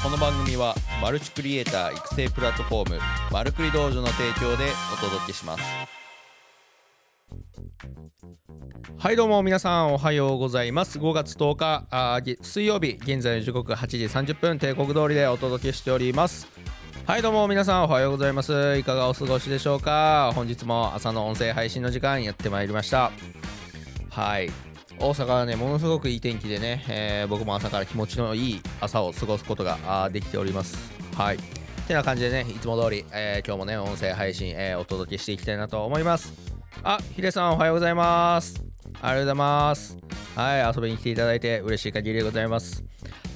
この番組はマルチクリエイター育成プラットフォームマルクリ道場の提供でお届けします。はいどうも皆さんおはようございます。5月10日あ水曜日現在の時刻8時30分帝国通りでお届けしております。はいどうも皆さんおはようございます。いかがお過ごしでしょうか？本日も朝の音声配信の時間やってまいりました。はい。大阪はねものすごくいい天気でね、えー、僕も朝から気持ちのいい朝を過ごすことができております。はい。てな感じでねいつも通り、えー、今日もね音声配信、えー、お届けしていきたいなと思います。あヒデさんおはようございます。ありがとうございます。はい遊びに来ていただいて嬉しい限りでございます。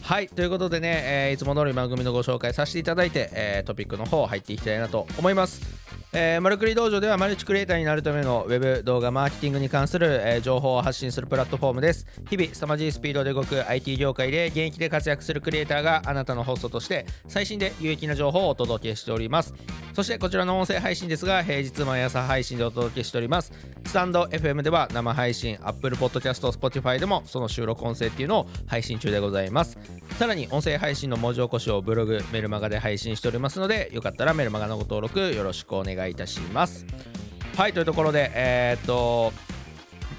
はいということでね、えー、いつも通り番組のご紹介させていただいて、えー、トピックの方入っていきたいなと思います。えー、マルクリ道場ではマルチクリエイターになるためのウェブ動画マーケティングに関する、えー、情報を発信するプラットフォームです。日々凄まじいスピードで動く IT 業界で現役で活躍するクリエイターがあなたのホストとして最新で有益な情報をお届けしております。そしてこちらの音声配信ですが平日毎朝配信でお届けしております。スタンド FM では生配信 Apple Podcast Spotify でもその収録音声っていうのを配信中でございます。さらに音声配信の文字起こしをブログメルマガで配信しておりますのでよかったらメルマガのご登録よろしくお願いします。願いいたしますはいというところでえー、っと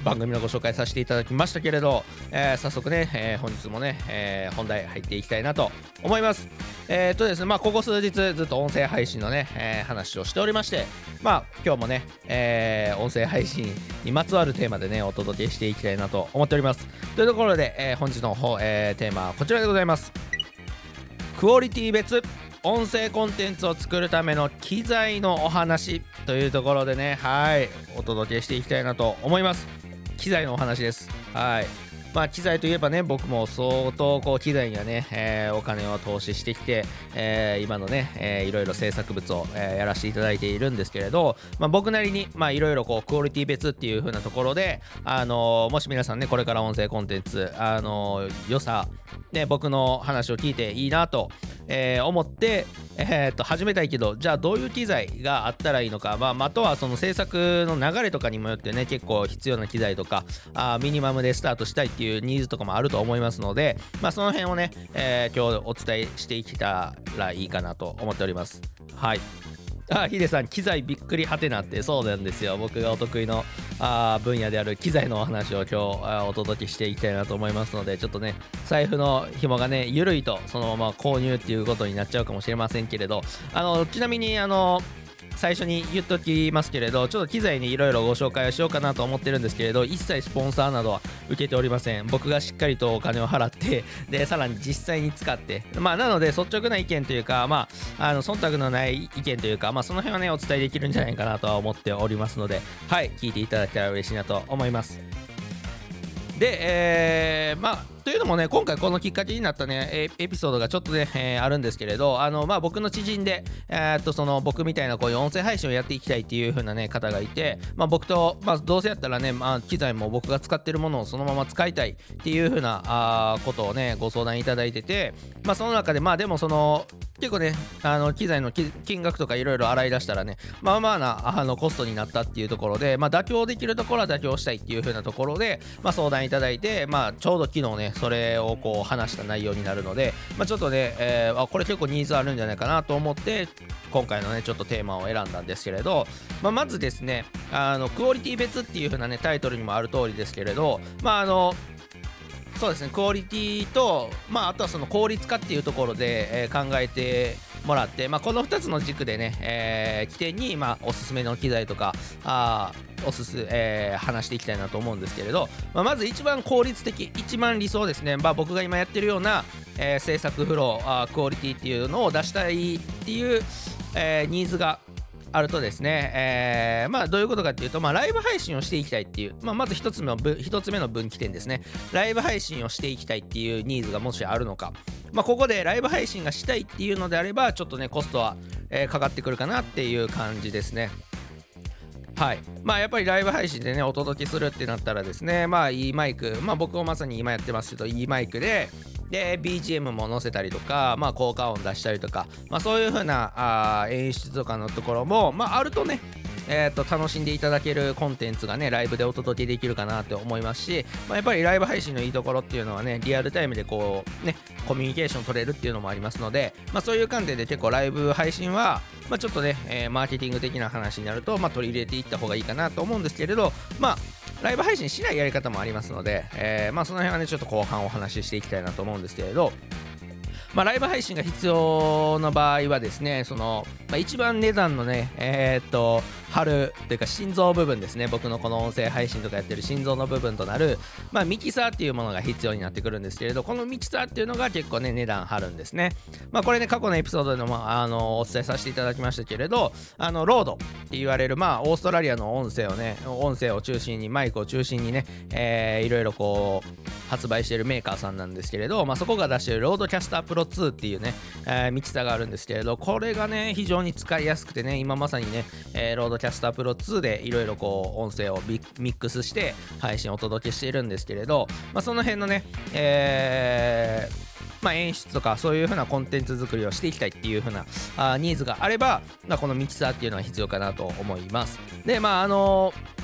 番組のご紹介させていただきましたけれど、えー、早速ね、えー、本日もね、えー、本題入っていきたいなと思います。え、っとですね、まあ、ここ数日ずっと音声配信のね、え話をしておりまして、まあ、今日もね、え音声配信にまつわるテーマでね、お届けしていきたいなと思っております。というところで、え本日の方、えテーマはこちらでございます。クオリティ別音声コンテンツを作るための機材のお話というところでねはいお届けしていきたいなと思います。機材のお話です。はい。まあ機材といえばね僕も相当こう機材にはね、えー、お金を投資してきて、えー、今のね、えー、いろいろ制作物を、えー、やらせていただいているんですけれど、まあ、僕なりにまあいろいろこうクオリティ別っていう風なところであのー、もし皆さんねこれから音声コンテンツあのー、良さね僕の話を聞いていいなとえー、思って、えー、と始めたいけどじゃあどういう機材があったらいいのか、まあ、あとはその制作の流れとかにもよってね結構必要な機材とかあミニマムでスタートしたいっていうていうニーズとかもあると思いますので、まあ、その辺をね、えー、今日お伝えしていけたらいいかなと思っております。はい。あヒデさん機材びっくりはてなってそうなんですよ。僕がお得意のあ分野である機材のお話を今日お届けしていきたいなと思いますのでちょっとね財布の紐がね緩いとそのまま購入っていうことになっちゃうかもしれませんけれど。あのちなみにあの最初に言っときますけれどちょっと機材にいろいろご紹介をしようかなと思ってるんですけれど一切スポンサーなどは受けておりません。僕がしっかりとお金を払ってでさらに実際に使って。まあなので率直な意見というかまああの忖度のない意見というかまあその辺はねお伝えできるんじゃないかなとは思っておりますのではい聞いていただけたら嬉しいなと思います。で、えー、まあというのもね今回このきっかけになったねエピソードがちょっとね、えー、あるんですけれどあのまあ僕の知人でえー、っとその僕みたいなこういう音声配信をやっていきたいっていう風なね方がいてまあ僕とまあどうせやったらねまあ機材も僕が使ってるものをそのまま使いたいっていう風なあことをねご相談いただいててまあその中でまあでもその結構ね、あの機材の金額とかいろいろ洗い出したらね、まあまあなあのコストになったっていうところで、まあ、妥協できるところは妥協したいっていう風なところで、まあ、相談いただいて、まあ、ちょうど昨日ね、それをこう話した内容になるので、まあ、ちょっとね、えー、あこれ結構ニーズあるんじゃないかなと思って、今回のね、ちょっとテーマを選んだんですけれど、まあ、まずですね、あのクオリティ別っていう風なね、タイトルにもある通りですけれど、まああの、そうですねクオリティと、まあ、あとはその効率化っていうところで、えー、考えてもらって、まあ、この2つの軸でね、えー、起点に、まあ、おすすめの機材とかあおすす、えー、話していきたいなと思うんですけれど、まあ、まず一番効率的一番理想ですね、まあ、僕が今やってるような、えー、制作フローあクオリティっていうのを出したいっていう、えー、ニーズがあるとですね、えー、まあどういうことかっていうと、まあライブ配信をしていきたいっていう、まあまず一つ目の一つ目の分岐点ですね。ライブ配信をしていきたいっていうニーズがもしあるのか。まあここでライブ配信がしたいっていうのであれば、ちょっとね、コストは、え、かかってくるかなっていう感じですね。はい。まあ、やっぱりライブ配信でねお届けするってなったらですねまあいいマイクまあ僕もまさに今やってますけどいいマイクでで BGM も載せたりとか、まあ、効果音出したりとか、まあ、そういう風なあ演出とかのところも、まあ、あるとねえー、と楽しんでいただけるコンテンツがねライブでお届けできるかなって思いますし、まあ、やっぱりライブ配信のいいところっていうのはねリアルタイムでこうねコミュニケーション取れるっていうのもありますので、まあ、そういう観点で結構ライブ配信は、まあ、ちょっとね、えー、マーケティング的な話になると、まあ、取り入れていった方がいいかなと思うんですけれどまあライブ配信しないやり方もありますので、えー、まあ、その辺はねちょっと後半お話ししていきたいなと思うんですけれどまあ、ライブ配信が必要な場合はですね、その、まあ、一番値段のね、えー、っと、貼るというか心臓部分ですね、僕のこの音声配信とかやってる心臓の部分となる、まあ、ミキサーっていうものが必要になってくるんですけれど、このミキサーっていうのが結構ね、値段張るんですね。まあ、これね、過去のエピソードでも、あの、お伝えさせていただきましたけれど、あの、 RODE って言われる、まあ、オーストラリアの音声をね、音声を中心に、マイクを中心にね、えー、いろいろこう、発売してるメーカーさんなんですけれど、まあ、そこが出してる RODECaster Pro 2っていうね、えー、ミキサーがあるんですけれど、これがね、非常に使いやすくてね、今まさにね、えー、 RODECaster Pro 2でいろいろこう、音声をミックスして配信をお届けしているんですけれど、まあ、その辺のね、えー、まあ、演出とかそういう風なコンテンツ作りをしていきたいっていう風なあニーズがあれば、まあ、このミキサーっていうのは必要かなと思います。で、まああのー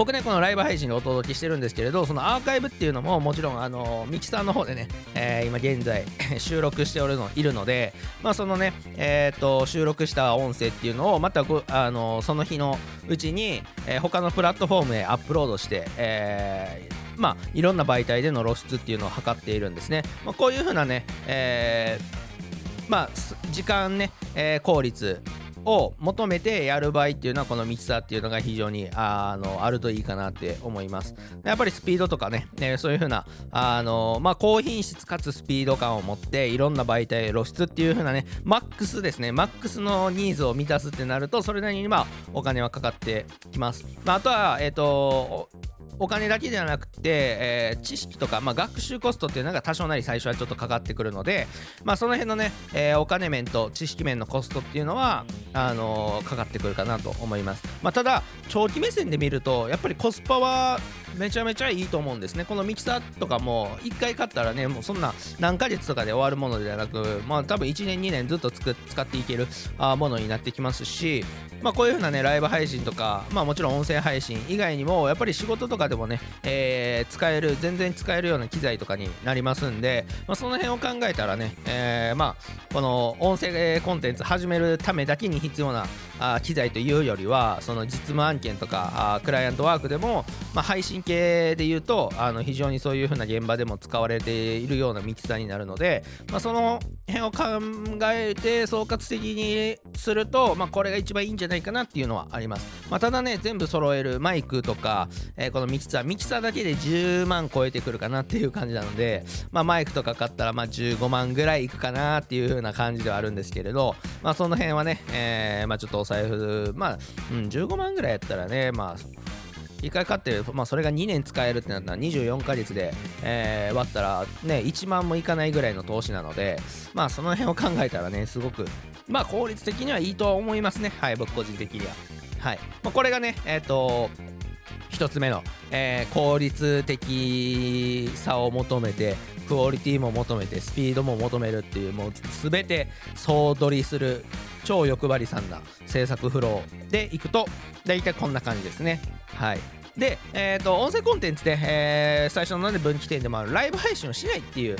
僕ねこのライブ配信でお届けしてるんですけれどそのアーカイブっていうのももちろんあのミキサーの方でね、えー、今現在 収録しておるのいるのでまあそのねえっ、ー、と収録した音声っていうのをまたあのその日のうちに、えー、他のプラットフォームへアップロードして、えー、まあいろんな媒体での露出っていうのを測っているんですね、まあ、こういうふうなね、えー、まあ時間ね、えー、効率を求めてやる場合っていうのはこのミキサーっていうのが非常にあのあるといいかなって思います。やっぱりスピードとかね、ねそういう風なあのまあ高品質かつスピード感を持っていろんな媒体露出っていう風なねマックスですね。マックスのニーズを満たすってなるとそれなりにまあお金はかかってきます、まあ、あとはえっ、ー、とお金だけではなくて、えー、知識とか、まあ、学習コストっていうのが多少なり最初はちょっとかかってくるので、まあ、その辺のね、えー、お金面と知識面のコストっていうのはあのー、かかってくるかなと思います、まあ、ただ長期目線で見るとやっぱりコスパはめちゃめちゃいいと思うんですね。このミキサーとかも1回買ったらねもうそんな何ヶ月とかで終わるものではなくまあ多分1年2年ずっと使っていけるあものになってきますしまあこういう風なねライブ配信とかまあもちろん音声配信以外にもやっぱり仕事とかでもね、えー、使える全然使えるような機材とかになりますんで、まあ、その辺を考えたらね、えー、まあこの音声コンテンツ始めるためだけに必要なあ機材というよりはその実務案件とかあクライアントワークでも、まあ、配信系で言うとあの非常にそういう風な現場でも使われているようなミキサーになるので、まあ、その辺を考えて総括的にすると、まあ、これが一番いいんじゃないかなっていうのはあります、まあ、ただね全部揃えるマイクとか、えー、このミキサーミキサーだけで10万超えてくるかなっていう感じなので、まあ、マイクとか買ったらま15万ぐらいいくかなっていう風な感じではあるんですけれど、まあ、その辺はね、えー、ま、ちょっと財布まあ、うん、15万ぐらいやったらねまあ1回買って、まあ、それが2年使えるってなったら24ヶ月で、えー、割ったらね1万もいかないぐらいの投資なのでまあその辺を考えたらねすごくまあ効率的にはいいとは思いますね。はい僕個人的には。はい、まあ、これがねえっ、ー、と1つ目の、えー、効率的さを求めてクオリティも求めてスピードも求めるっていうもう全て総取りする超欲張りさんな制作フローでいくと大体こんな感じですね。はい。で、えーと、音声コンテンツで、えー、最初のなんで分岐点でもあるライブ配信をしないっていう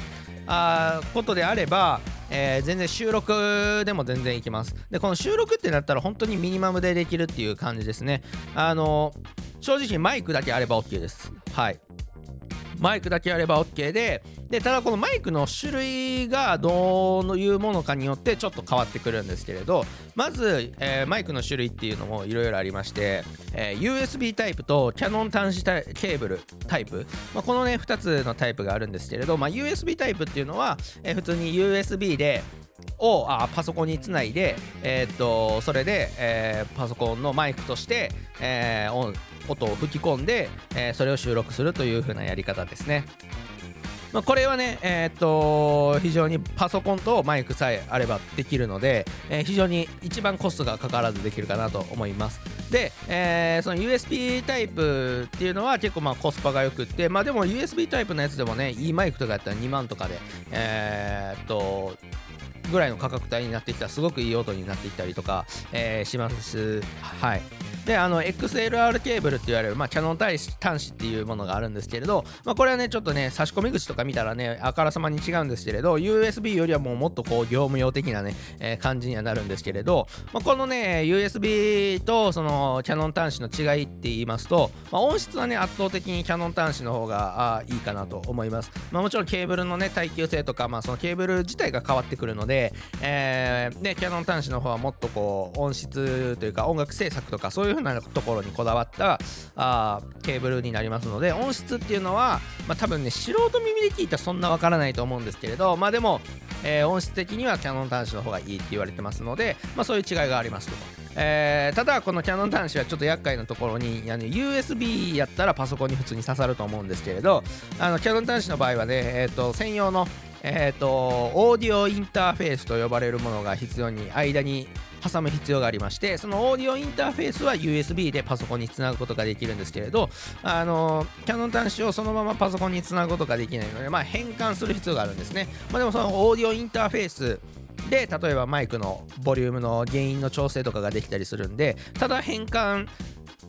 あことであれば、えー、全然収録でも全然いきます。でこの収録ってなったら本当にミニマムでできるっていう感じですね。あの正直マイクだけあれば OK です。はい。マイクだけあれば OK ででただこのマイクの種類がどういうものかによってちょっと変わってくるんですけれどまず、えー、マイクの種類っていうのもいろいろありまして、えー、USB タイプとキャノン端子ケーブルタイプ、まあ、このね2つのタイプがあるんですけれど、まあ、USB タイプっていうのは、えー、普通に USB でをあパソコンにつないで、えー、っとそれで、えー、パソコンのマイクとして、えー、音を吹き込んで、えー、それを収録するという風なやり方ですね。まあ、これはね、えー、っと非常にパソコンとマイクさえあればできるので、えー、非常に一番コストがかからずできるかなと思います。で、えー、その USB タイプっていうのは結構まあコスパがよくって、まあでも USB タイプのやつでもね、いいマイクとかやったら2万とかで、えー、っと、ぐらいの価格帯になってきたらすごくいい音になってきたりとか、えー、しますはいであの XLR ケーブルって言われる、まあ、キャノン端子っていうものがあるんですけれど、まあ、これはねちょっとね差し込み口とか見たらねあからさまに違うんですけれど USB よりはもうもっとこう業務用的なね、えー、感じにはなるんですけれど、まあ、このね USB とそのキャノン端子の違いって言いますと、まあ、音質はね圧倒的にキャノン端子の方があいいかなと思います、まあ、もちろんケーブルのね耐久性とか、まあ、そのケーブル自体が変わってくるので、えー、でキャノン端子の方はもっとこう音質というか音楽制作とかそういう風なところにこだわったあケーブルになりますので音質っていうのは、まあ、多分ね素人耳で聞いたらそんなわからないと思うんですけれどまあでも、えー、音質的にはキャノン端子の方がいいって言われてますので、まあ、そういう違いがありますと。えー、ただこのキャノン端子はちょっと厄介なところにあの USB やったらパソコンに普通に刺さると思うんですけれどあのキャノン端子の場合はね、えーと、専用の、えーとオーディオインターフェースと呼ばれるものが必要に間に挟む必要がありましてそのオーディオインターフェースは USB でパソコンにつなぐことができるんですけれどあのキャノン端子をそのままパソコンにつなぐことができないので、まあ、変換する必要があるんですね、まあ、でもそのオーディオインターフェースで例えばマイクのボリュームの原因の調整とかができたりするんでただ変換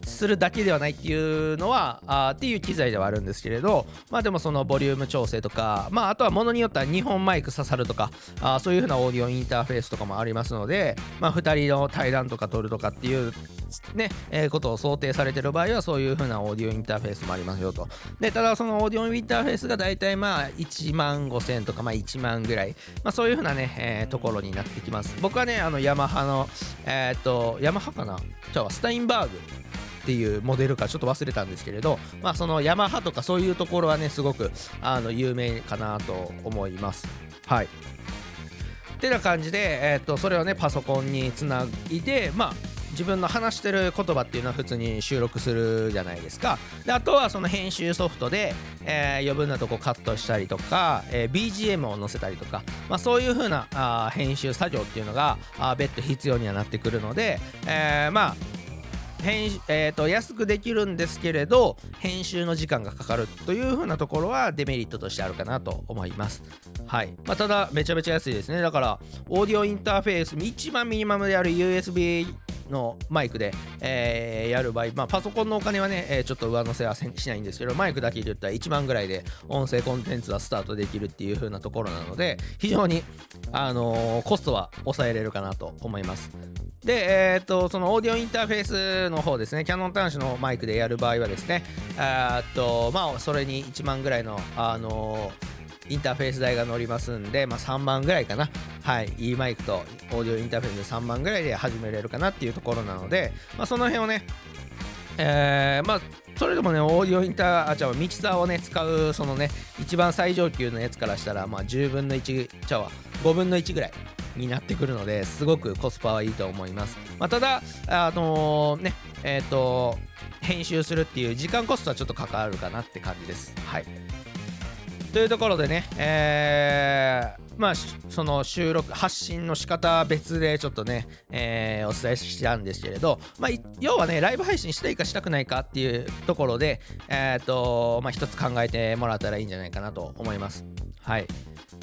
するだけではないっていうのはあっていう機材ではあるんですけれどまあでもそのボリューム調整とかまああとはものによっては2本マイク刺さるとかあそういうふうなオーディオインターフェースとかもありますのでまあ2人の対談とか撮るとかっていうね、えー、ことを想定されてる場合はそういう風なオーディオインターフェースもありますよと。で、ただそのオーディオインターフェースが大体まあ1万5000とかまあ1万ぐらい、まあそういう風なね、えー、ところになってきます。僕はね、あのヤマハの、えー、っと、ヤマハかな？じゃあスタインバーグっていうモデルかちょっと忘れたんですけれど、まあ、そのヤマハとかそういうところはねすごくあの有名かなと思います。はいってな感じで、えー、とそれをねパソコンにつないでまあ自分の話してる言葉っていうのは普通に収録するじゃないですかであとはその編集ソフトで、えー、余分なとこカットしたりとか、えー、BGM を載せたりとか、まあ、そういう風なあ編集作業っていうのがあ別途必要にはなってくるので、えー、まあ編えーと、安くできるんですけれど編集の時間がかかるというふうなところはデメリットとしてあるかなと思います。はいまあ、ただめちゃめちゃ安いですねだからオーディオインターフェース一番ミニマムである USB のマイクで、えー、やる場合、まあ、パソコンのお金はね、えー、ちょっと上乗せはしないんですけどマイクだけで言ったら1万ぐらいで音声コンテンツはスタートできるっていう風なところなので非常に、あのー、コストは抑えれるかなと思います。で、えー、っと、そのオーディオインターフェースの方ですね、キャノン端子のマイクでやる場合はですね、えっと、まあ、それに1万ぐらいの、あのインターフェース代が乗りますんで、まあ、3万ぐらいかな。はい。いいマイクとオーディオインターフェースで3万ぐらいで始めれるかなっていうところなので、まあ、その辺をね、えー、まあ、それでもね、オーディオインター、あ、じゃあ、ミキサーをね、使う、そのね、一番最上級のやつからしたら、まあ、10分の1、ちゃう、5分の1ぐらいになってくるのですごくコスパはいいと思います、まあ、ただあのー、ねえっ、ー、と編集するっていう時間コストはちょっとかかるかなって感じですはいというところでね、えー、まあ、その収録、発信の仕方別でちょっとね、えー、お伝えしたんですけれど、まあ、要はね、ライブ配信したいかしたくないかっていうところで、えっ、ー、と、まあ、一つ考えてもらったらいいんじゃないかなと思います。はい。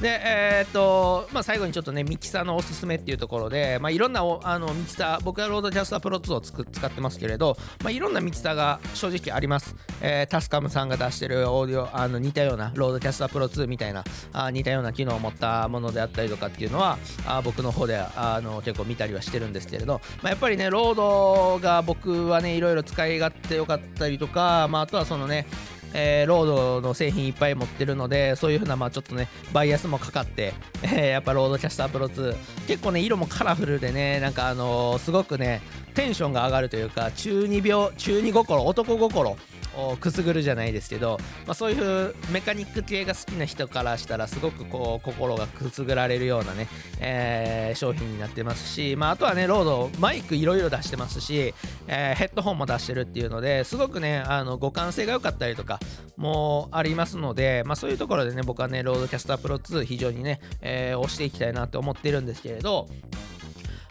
で、えー、っと、まあ、最後にちょっとね、ミキサーのおすすめっていうところで、まあ、いろんなあのミキサー、僕は RODECaster Pro 2をつく使ってますけれど、まあ、いろんなミキサーが正直あります。えー、 TASCAM さんが出してるオーディオ、あの似たような、 RODECaster Pro 2みたいな、あ似たような機能を持ったものであったりとかっていうのは、あ僕の方であの結構見たりはしてるんですけれど、まあ、やっぱりね、 RODE が僕はね、いろいろ使い勝手よかったりとか、まあ、あとはそのね、えー、 RODE の製品いっぱい持ってるのでそういう風なまあちょっとねバイアスもかかって、えー、やっぱ RODECaster Pro 2結構ね色もカラフルでねなんかあのー、すごくねテンションが上がるというか中二病中二心男心くすぐるじゃないですけど、まあ、そういうメカニック系が好きな人からしたらすごくこう心がくすぐられるようなね、えー、商品になってますし、まあ、あとはね RODE マイクいろいろ出してますし、えー、ヘッドホンも出してるっていうのですごくねあの互換性が良かったりとかもありますので、まあ、そういうところでね僕はね RODECaster Pro 2非常にね、えー、推していきたいなと思ってるんですけれど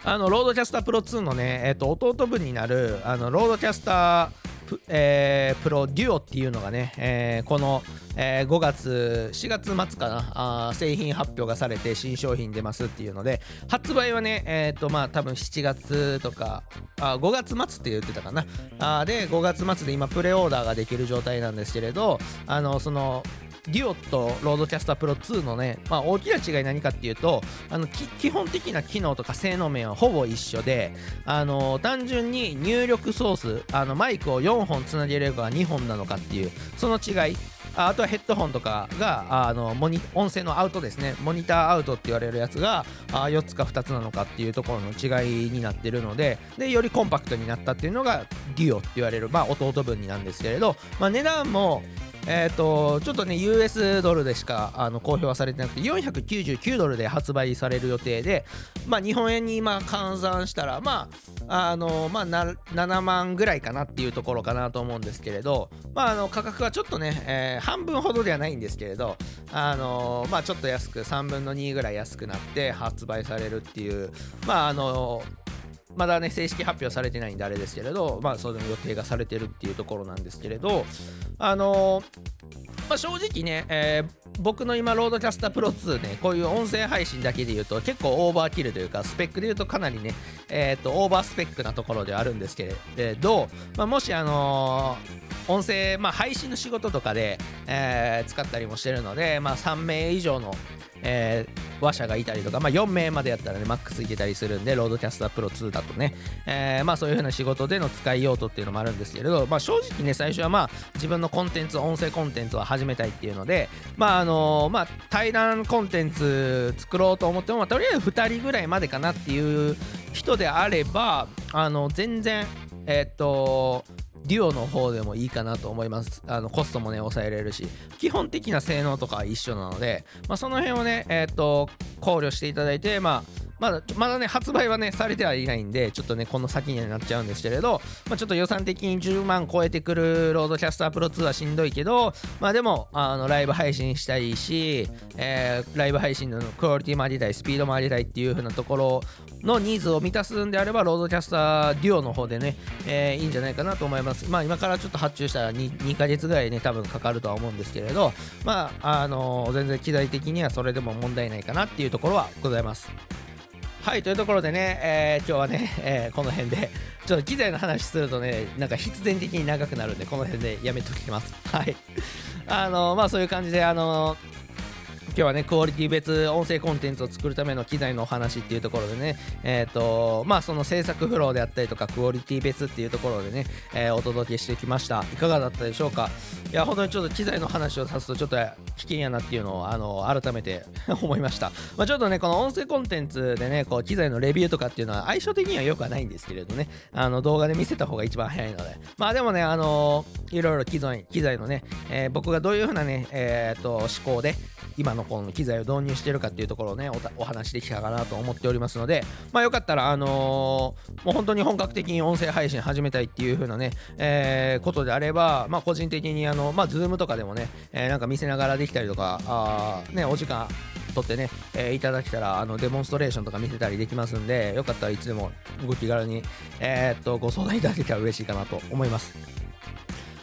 あの RODECaster Pro 2のね、えー、と弟分になるあの RODECaster P,、えー、 Pro Duo っていうのがね、えー、この、えー、5月4月末かなあ製品発表がされて新商品出ますっていうので発売はねえっ、ー、とまあ多分7月とかあ5月末って言ってたかな。あで5月末で今プレオーダーができる状態なんですけれどあのそのデュオと RODECaster Pro 2のね、まあ、大きな違い何かっていうとあの基本的な機能とか性能面はほぼ一緒であの単純に入力ソースあのマイクを4本つなげれば2本なのかっていうその違い。あとはヘッドホンとかがあのモニ音声のアウトですね。モニターアウトって言われるやつがあ4つか2つなのかっていうところの違いになってるのででよりコンパクトになったっていうのがデュオって言われる、まあ、弟分になんですけれど、まあ、値段もえっ、ー、と、ちょっとね、US ドルでしかあの公表はされてなくて、499ドルで発売される予定で、まあ、日本円に今換算したら、まあ、あの、まあ、7万ぐらいかなっていうところかなと思うんですけれど、まあ、あの価格はちょっとね、えー、半分ほどではないんですけれど、あのまあ、ちょっと安く、3分の2ぐらい安くなって発売されるっていう、まあ、あのまだね、正式発表されてないんであれですけれど、まあ、その予定がされてるっていうところなんですけれど、あのまあ、正直ね、えー、僕の今、 RODECaster Pro 2ね、こういう音声配信だけで言うと結構オーバーキルというか、スペックで言うとかなりね、えっ、ー、と、オーバースペックなところではあるんですけれど、まあ、もし、あのー、音声、まあ、配信の仕事とかで、えー、使ったりもしてるので、まあ、3名以上のえー、話者がいたりとか、まあ、4名までやったらね、マックスいけたりするんで、 RODECaster Pro 2だとね、えー、まあそういう風な仕事での使い用途っていうのもあるんですけれど、まあ正直ね、最初はまあ自分のコンテンツ、音声コンテンツを始めたいっていうので、まああの、まあ対談コンテンツ作ろうと思っても、まあ、とりあえず2人ぐらいまでかなっていう人であれば、あの、全然、えっと、デュオの方でもいいかなと思います。あのコストもね、抑えれるし、基本的な性能とかは一緒なので、まあ、その辺をね、えっ、ー、と、考慮していただいて、まあ、まだまだね発売はねされてはいないんでちょっとねこの先にはなっちゃうんですけれど、まあ、ちょっと予算的に10万超えてくるロードキャスタープロ2はしんどいけどまあでもあのライブ配信したいし、えー、ライブ配信のクオリティもありたいスピードもありたいっていう風なところのニーズを満たすんであればロードキャスターデュオの方でね、えー、いいんじゃないかなと思います。まあ今からちょっと発注したら 2, 2ヶ月ぐらいね多分かかるとは思うんですけれどまああのー、全然機材的にはそれでも問題ないかなっていうところはございます。はいというところでね、えー、今日はね、えー、この辺でちょっと機材の話するとねなんか必然的に長くなるんでこの辺でやめときます。はい。あのまあそういう感じであの今日はね、クオリティ別音声コンテンツを作るための機材のお話っていうところでね、えっ、ー、と、まあその制作フローであったりとか、クオリティ別っていうところでね、えー、お届けしてきました。いかがだったでしょうか？いや、本当にちょっと機材の話をさすとちょっと危険やなっていうのを、あの、改めて 思いました。まあちょっとね、この音声コンテンツでね、こう、機材のレビューとかっていうのは相性的には良くはないんですけれどね、あの、動画で見せた方が一番早いので、まあでもね、あのいろいろ機材機材のね、えー、僕がどういうふうなね、えっ、と、思考で、今のこの機材を導入してるかっていうところをねお話できたかなと思っておりますのでまあよかったらあのー、もう本当に本格的に音声配信始めたいっていう風なね、えー、ことであればまあ個人的にあのまあズームとかでもね、えー、なんか見せながらできたりとかあねお時間取ってね、えー、いただけたらあのデモンストレーションとか見せたりできますんでよかったらいつでもご気軽に、えー、っとご相談いただけたら嬉しいかなと思います。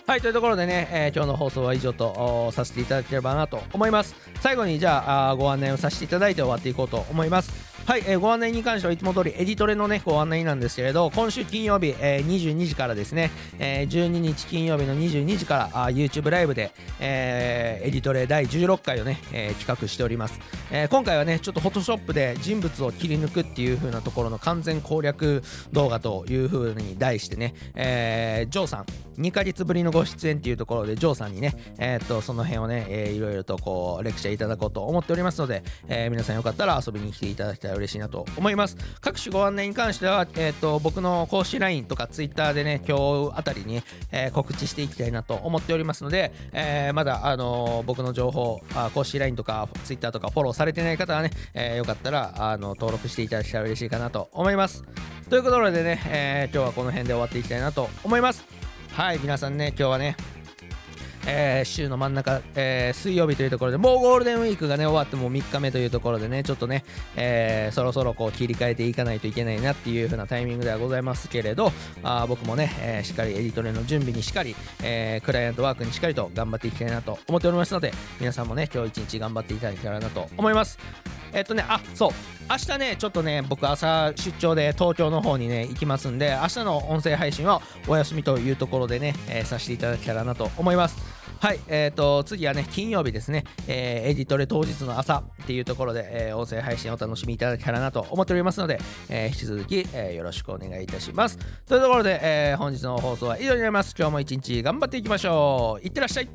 はい、というところでね、えー、今日の放送は以上とさせていただければなと思います。最後にじゃあご案内をさせていただいて終わっていこうと思います。はい、えー、ご案内に関してはいつも通りエディトレのね、ご案内なんですけれど、今週金曜日、えー、22時からですね、えー、12日金曜日の22時からあ YouTube ライブで、えー、エディトレ第16回をね、えー、企画しております、えー。今回はね、ちょっと Photoshop で人物を切り抜くっていう風なところの完全攻略動画という風に題してね、えー、ジョーさん、2ヶ月ぶりのご出演っていうところで、ジョーさんにね、えー、っと、その辺をね、えー、いろいろとこう、レクチャーいただこうと思っておりますので、えー、皆さんよかったら遊びに来ていただきたい嬉しいなと思います。各種ご案内に関しては、えーと、僕の公式 LINE とか Twitter でね、今日あたりに、えー、告知していきたいなと思っておりますので、えー、まだ、あのー、僕の情報あ、公式 LINE とか Twitter とかフォローされてない方はね、えー、よかったらあの登録していただけたら嬉しいかなと思います。ということでね、えー、今日はこの辺で終わっていきたいなと思います。はい、皆さんね、今日はね、えー週の真ん中、えー水曜日というところでもうゴールデンウィークがね終わってもう3日目というところでねちょっとね、えーそろそろこう切り替えていかないといけないなっていう風なタイミングではございますけれどあ僕もね、えしっかりエディトレの準備にしっかり、えクライアントワークにしっかりと頑張っていきたいなと思っておりますので皆さんもね今日一日頑張っていただけたらなと思います。えっとねあそう。明日ねちょっとね僕朝出張で東京の方にね行きますんで明日の音声配信はお休みというところでね、えーさせていただけたらなと思います。はい、えー、と次はね金曜日ですね、えーエディトレ当日の朝っていうところで、えー音声配信をお楽しみいただけたらなと思っておりますので、えー引き続き、えーよろしくお願いいたします。というところで、えー本日の放送は以上になります。今日も一日頑張っていきましょう。いってらっしゃい。